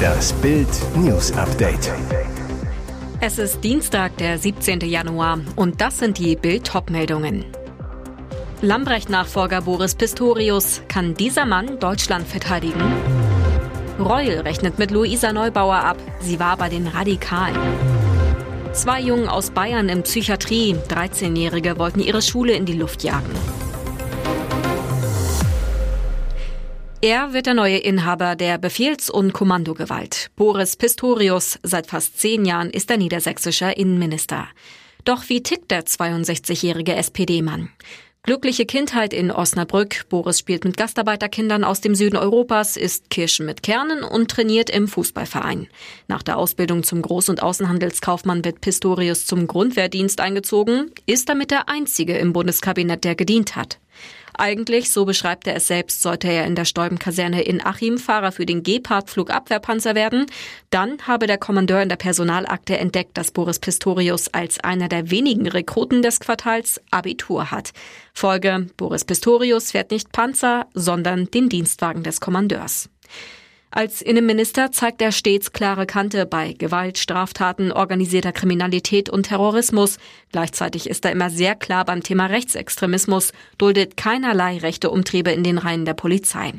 Das Bild News Update. Es ist Dienstag, der 17. Januar und das sind die Bild meldungen Lambrecht-Nachfolger Boris Pistorius, kann dieser Mann Deutschland verteidigen? Reul rechnet mit Luisa Neubauer ab, sie war bei den Radikalen. Zwei Jungen aus Bayern in Psychiatrie, 13-Jährige wollten ihre Schule in die Luft jagen. Er wird der neue Inhaber der Befehls- und Kommandogewalt. Boris Pistorius, seit fast zehn Jahren ist er niedersächsischer Innenminister. Doch wie tickt der 62-jährige SPD-Mann? Glückliche Kindheit in Osnabrück. Boris spielt mit Gastarbeiterkindern aus dem Süden Europas, isst Kirschen mit Kernen und trainiert im Fußballverein. Nach der Ausbildung zum Groß- und Außenhandelskaufmann wird Pistorius zum Grundwehrdienst eingezogen, ist damit der einzige im Bundeskabinett, der gedient hat. Eigentlich, so beschreibt er es selbst, sollte er in der Stäubenkaserne in Achim Fahrer für den Gepard-Flugabwehrpanzer werden. Dann habe der Kommandeur in der Personalakte entdeckt, dass Boris Pistorius als einer der wenigen Rekruten des Quartals Abitur hat. Folge, Boris Pistorius fährt nicht Panzer, sondern den Dienstwagen des Kommandeurs. Als Innenminister zeigt er stets klare Kante bei Gewalt, Straftaten, organisierter Kriminalität und Terrorismus. Gleichzeitig ist er immer sehr klar beim Thema Rechtsextremismus, duldet keinerlei rechte Umtriebe in den Reihen der Polizei.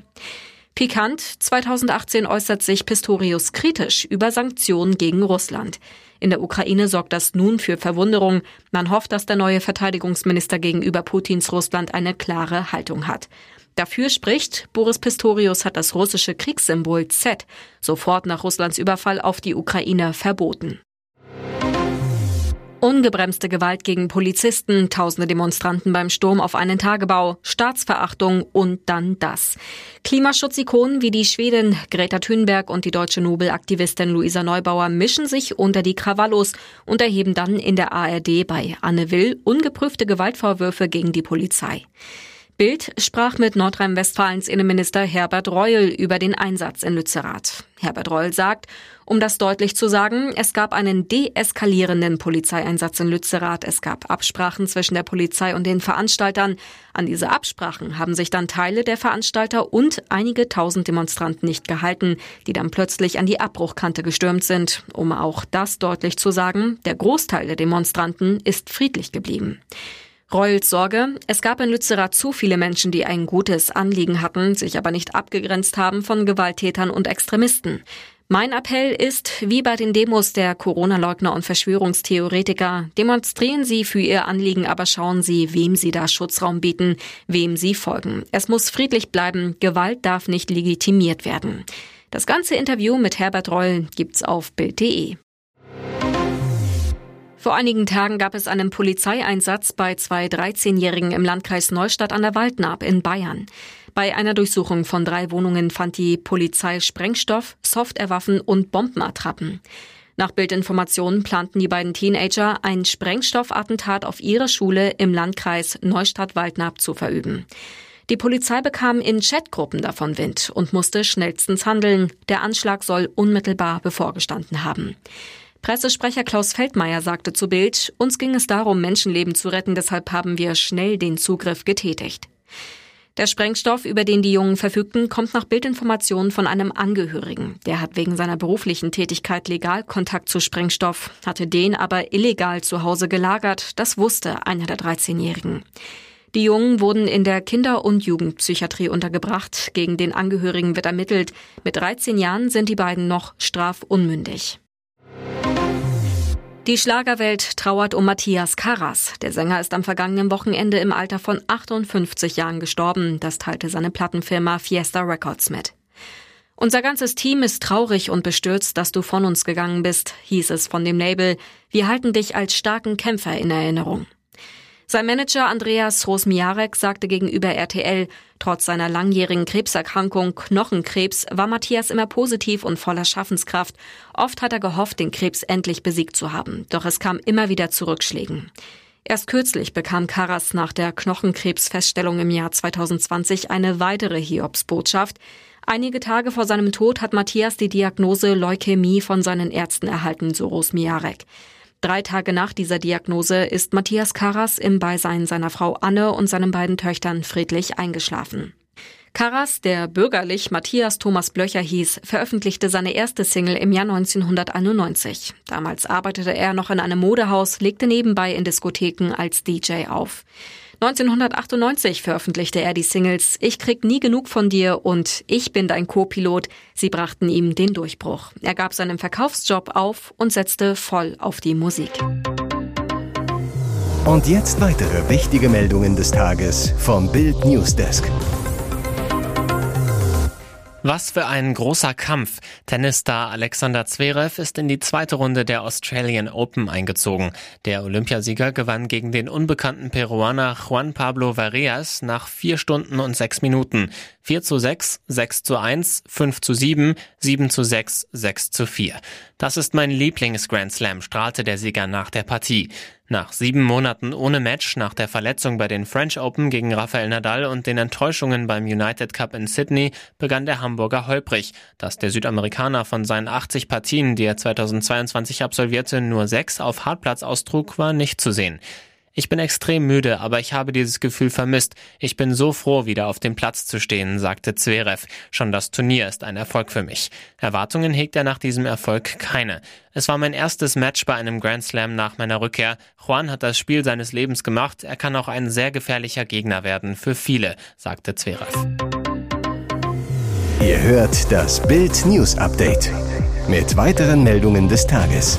Pikant, 2018 äußert sich Pistorius kritisch über Sanktionen gegen Russland. In der Ukraine sorgt das nun für Verwunderung. Man hofft, dass der neue Verteidigungsminister gegenüber Putins Russland eine klare Haltung hat. Dafür spricht, Boris Pistorius hat das russische Kriegssymbol Z sofort nach Russlands Überfall auf die Ukraine verboten. Ungebremste Gewalt gegen Polizisten, tausende Demonstranten beim Sturm auf einen Tagebau, Staatsverachtung und dann das. Klimaschutzikonen wie die Schwedin Greta Thunberg und die deutsche Nobelaktivistin Luisa Neubauer mischen sich unter die Krawallos und erheben dann in der ARD bei Anne Will ungeprüfte Gewaltvorwürfe gegen die Polizei. Bild sprach mit Nordrhein-Westfalens Innenminister Herbert Reul über den Einsatz in Lützerath. Herbert Reul sagt, um das deutlich zu sagen, es gab einen deeskalierenden Polizeieinsatz in Lützerath. Es gab Absprachen zwischen der Polizei und den Veranstaltern. An diese Absprachen haben sich dann Teile der Veranstalter und einige tausend Demonstranten nicht gehalten, die dann plötzlich an die Abbruchkante gestürmt sind. Um auch das deutlich zu sagen, der Großteil der Demonstranten ist friedlich geblieben. Reuls Sorge, es gab in Lützerath zu viele Menschen, die ein gutes Anliegen hatten, sich aber nicht abgegrenzt haben von Gewalttätern und Extremisten. Mein Appell ist, wie bei den Demos der Corona-Leugner und Verschwörungstheoretiker, demonstrieren Sie für Ihr Anliegen, aber schauen Sie, wem Sie da Schutzraum bieten, wem Sie folgen. Es muss friedlich bleiben, Gewalt darf nicht legitimiert werden. Das ganze Interview mit Herbert Reul gibt's auf Bild.de. Vor einigen Tagen gab es einen Polizeieinsatz bei zwei 13-Jährigen im Landkreis Neustadt an der Waldnaab in Bayern. Bei einer Durchsuchung von drei Wohnungen fand die Polizei Sprengstoff, Softwarewaffen und Bombenattrappen. Nach Bildinformationen planten die beiden Teenager ein Sprengstoffattentat auf ihre Schule im Landkreis Neustadt-Waldnaab zu verüben. Die Polizei bekam in Chatgruppen davon Wind und musste schnellstens handeln. Der Anschlag soll unmittelbar bevorgestanden haben. Pressesprecher Klaus Feldmeier sagte zu Bild, uns ging es darum, Menschenleben zu retten, deshalb haben wir schnell den Zugriff getätigt. Der Sprengstoff, über den die Jungen verfügten, kommt nach Bildinformationen von einem Angehörigen. Der hat wegen seiner beruflichen Tätigkeit legal Kontakt zu Sprengstoff, hatte den aber illegal zu Hause gelagert. Das wusste einer der 13-Jährigen. Die Jungen wurden in der Kinder- und Jugendpsychiatrie untergebracht. Gegen den Angehörigen wird ermittelt. Mit 13 Jahren sind die beiden noch strafunmündig. Die Schlagerwelt trauert um Matthias Karas. Der Sänger ist am vergangenen Wochenende im Alter von 58 Jahren gestorben. Das teilte seine Plattenfirma Fiesta Records mit. Unser ganzes Team ist traurig und bestürzt, dass du von uns gegangen bist, hieß es von dem Label. Wir halten dich als starken Kämpfer in Erinnerung. Sein Manager Andreas Rosmiarek sagte gegenüber RTL, trotz seiner langjährigen Krebserkrankung Knochenkrebs war Matthias immer positiv und voller Schaffenskraft. Oft hat er gehofft, den Krebs endlich besiegt zu haben, doch es kam immer wieder zu Rückschlägen. Erst kürzlich bekam Karas nach der Knochenkrebsfeststellung im Jahr 2020 eine weitere Hiobsbotschaft. Einige Tage vor seinem Tod hat Matthias die Diagnose Leukämie von seinen Ärzten erhalten, so Rosmiarek. Drei Tage nach dieser Diagnose ist Matthias Karas im Beisein seiner Frau Anne und seinen beiden Töchtern friedlich eingeschlafen. Karas, der bürgerlich Matthias Thomas Blöcher hieß, veröffentlichte seine erste Single im Jahr 1991. Damals arbeitete er noch in einem Modehaus, legte nebenbei in Diskotheken als DJ auf. 1998 veröffentlichte er die Singles Ich krieg nie genug von dir und Ich bin dein Co-Pilot. Sie brachten ihm den Durchbruch. Er gab seinen Verkaufsjob auf und setzte voll auf die Musik. Und jetzt weitere wichtige Meldungen des Tages vom Bild Newsdesk. Was für ein großer Kampf. Tennisstar Alexander Zverev ist in die zweite Runde der Australian Open eingezogen. Der Olympiasieger gewann gegen den unbekannten Peruaner Juan Pablo Vareas nach vier Stunden und sechs Minuten. 4 zu 6, 6 zu 1, 5 zu 7, 7 zu 6, 6 zu 4. Das ist mein Lieblings-Grand Slam, strahlte der Sieger nach der Partie. Nach sieben Monaten ohne Match nach der Verletzung bei den French Open gegen Rafael Nadal und den Enttäuschungen beim United Cup in Sydney begann der Hamburger holprig. Dass der Südamerikaner von seinen 80 Partien, die er 2022 absolvierte, nur sechs auf Hartplatz austrug, war nicht zu sehen. Ich bin extrem müde, aber ich habe dieses Gefühl vermisst. Ich bin so froh, wieder auf dem Platz zu stehen, sagte Zverev. Schon das Turnier ist ein Erfolg für mich. Erwartungen hegt er nach diesem Erfolg keine. Es war mein erstes Match bei einem Grand Slam nach meiner Rückkehr. Juan hat das Spiel seines Lebens gemacht. Er kann auch ein sehr gefährlicher Gegner werden für viele, sagte Zverev. Ihr hört das Bild News Update mit weiteren Meldungen des Tages.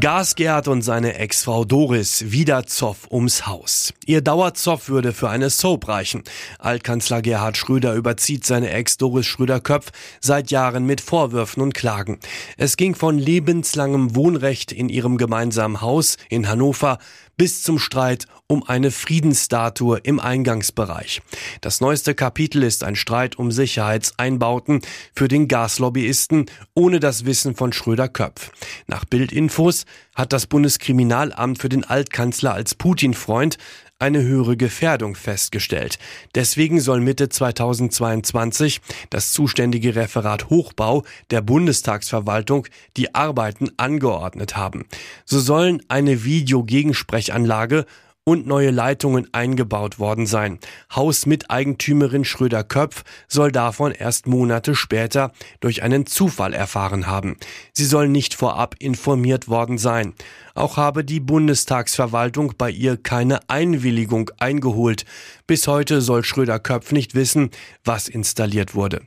Gasgerd und seine Ex-Frau Doris wieder Zoff ums Haus. Ihr Dauerzoff würde für eine Soap reichen. Altkanzler Gerhard Schröder überzieht seine Ex Doris Schröder-Köpf seit Jahren mit Vorwürfen und Klagen. Es ging von lebenslangem Wohnrecht in ihrem gemeinsamen Haus in Hannover bis zum Streit um eine Friedensstatue im Eingangsbereich. Das neueste Kapitel ist ein Streit um Sicherheitseinbauten für den Gaslobbyisten ohne das Wissen von Schröder-Köpf. Nach Bildinfos hat das Bundeskriminalamt für den Altkanzler als Putin-Freund eine höhere Gefährdung festgestellt. Deswegen soll Mitte 2022 das zuständige Referat Hochbau der Bundestagsverwaltung die Arbeiten angeordnet haben. So sollen eine Videogegensprechanlage und neue Leitungen eingebaut worden sein. Hausmiteigentümerin Schröder-Köpf soll davon erst Monate später durch einen Zufall erfahren haben. Sie soll nicht vorab informiert worden sein. Auch habe die Bundestagsverwaltung bei ihr keine Einwilligung eingeholt. Bis heute soll Schröder-Köpf nicht wissen, was installiert wurde.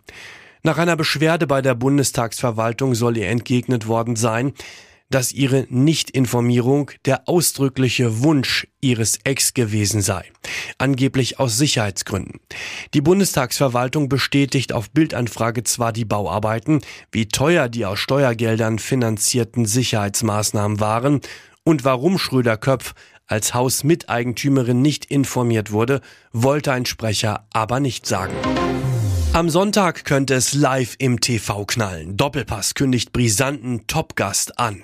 Nach einer Beschwerde bei der Bundestagsverwaltung soll ihr entgegnet worden sein, dass ihre Nichtinformierung der ausdrückliche Wunsch ihres Ex gewesen sei, angeblich aus Sicherheitsgründen. Die Bundestagsverwaltung bestätigt auf Bildanfrage zwar die Bauarbeiten, wie teuer die aus Steuergeldern finanzierten Sicherheitsmaßnahmen waren und warum Schröder-Köpf als Hausmiteigentümerin nicht informiert wurde, wollte ein Sprecher aber nicht sagen. Am Sonntag könnte es live im TV knallen. Doppelpass kündigt brisanten Topgast an.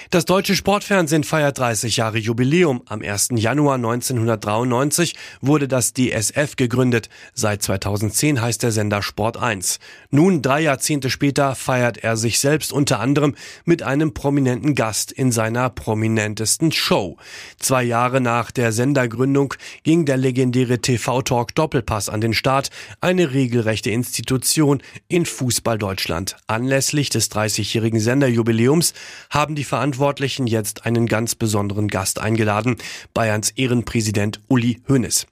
Das deutsche Sportfernsehen feiert 30 Jahre Jubiläum. Am 1. Januar 1993 wurde das DSF gegründet. Seit 2010 heißt der Sender Sport 1. Nun, drei Jahrzehnte später, feiert er sich selbst unter anderem mit einem prominenten Gast in seiner prominentesten Show. Zwei Jahre nach der Sendergründung ging der legendäre TV-Talk Doppelpass an den Start, eine regelrechte Institution in Fußball Deutschland. Anlässlich des 30-jährigen Senderjubiläums haben die Verantwortlichen Verantwortlichen jetzt einen ganz besonderen Gast eingeladen, Bayerns Ehrenpräsident Uli Hoeneß.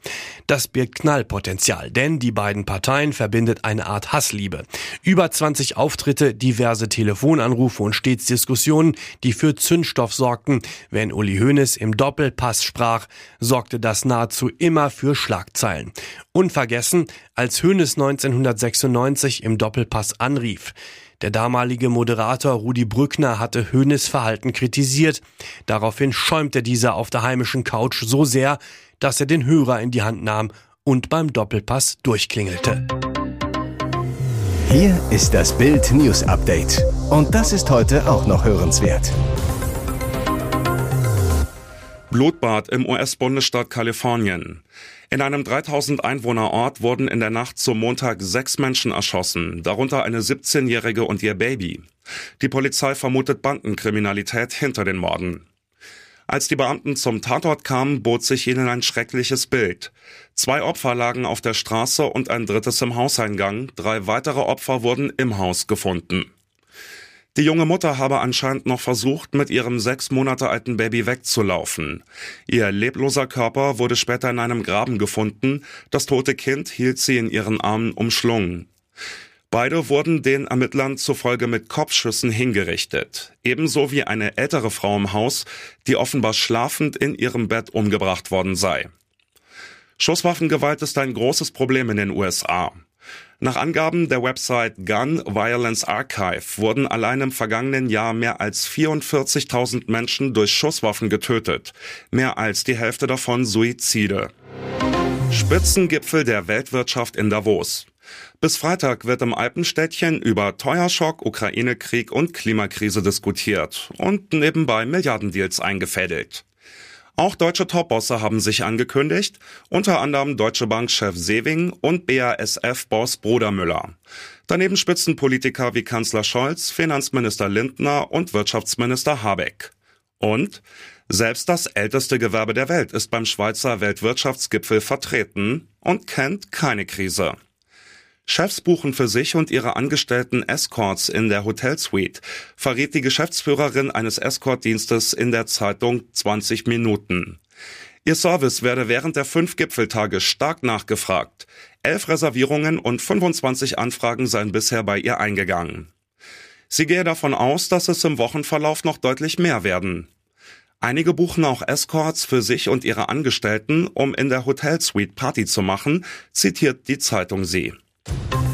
Das birgt Knallpotenzial, denn die beiden Parteien verbindet eine Art Hassliebe. Über 20 Auftritte, diverse Telefonanrufe und stets Diskussionen, die für Zündstoff sorgten. Wenn Uli Hoeneß im Doppelpass sprach, sorgte das nahezu immer für Schlagzeilen. Unvergessen, als Hoeneß 1996 im Doppelpass anrief. Der damalige Moderator Rudi Brückner hatte Höhnes Verhalten kritisiert. Daraufhin schäumte dieser auf der heimischen Couch so sehr, dass er den Hörer in die Hand nahm und beim Doppelpass durchklingelte. Hier ist das Bild News Update. Und das ist heute auch noch hörenswert. Blutbad im US-Bundesstaat Kalifornien. In einem 3000 Einwohner Ort wurden in der Nacht zum Montag sechs Menschen erschossen, darunter eine 17-Jährige und ihr Baby. Die Polizei vermutet Bandenkriminalität hinter den Morden. Als die Beamten zum Tatort kamen, bot sich ihnen ein schreckliches Bild. Zwei Opfer lagen auf der Straße und ein drittes im Hauseingang. Drei weitere Opfer wurden im Haus gefunden. Die junge Mutter habe anscheinend noch versucht, mit ihrem sechs Monate alten Baby wegzulaufen. Ihr lebloser Körper wurde später in einem Graben gefunden. Das tote Kind hielt sie in ihren Armen umschlungen. Beide wurden den Ermittlern zufolge mit Kopfschüssen hingerichtet. Ebenso wie eine ältere Frau im Haus, die offenbar schlafend in ihrem Bett umgebracht worden sei. Schusswaffengewalt ist ein großes Problem in den USA. Nach Angaben der Website Gun Violence Archive wurden allein im vergangenen Jahr mehr als 44.000 Menschen durch Schusswaffen getötet, mehr als die Hälfte davon Suizide. Spitzengipfel der Weltwirtschaft in Davos. Bis Freitag wird im Alpenstädtchen über Teuerschock, Ukraine-Krieg und Klimakrise diskutiert und nebenbei Milliardendeals eingefädelt. Auch deutsche Topbosse haben sich angekündigt, unter anderem Deutsche Bank-Chef Sewing und BASF-Boss Brodermüller. Daneben Spitzenpolitiker wie Kanzler Scholz, Finanzminister Lindner und Wirtschaftsminister Habeck. Und selbst das älteste Gewerbe der Welt ist beim Schweizer Weltwirtschaftsgipfel vertreten und kennt keine Krise. Chefs buchen für sich und ihre Angestellten Escorts in der Hotelsuite, verriet die Geschäftsführerin eines Escortdienstes in der Zeitung 20 Minuten. Ihr Service werde während der fünf Gipfeltage stark nachgefragt. Elf Reservierungen und 25 Anfragen seien bisher bei ihr eingegangen. Sie gehe davon aus, dass es im Wochenverlauf noch deutlich mehr werden. Einige buchen auch Escorts für sich und ihre Angestellten, um in der Hotelsuite Party zu machen, zitiert die Zeitung sie. Bye.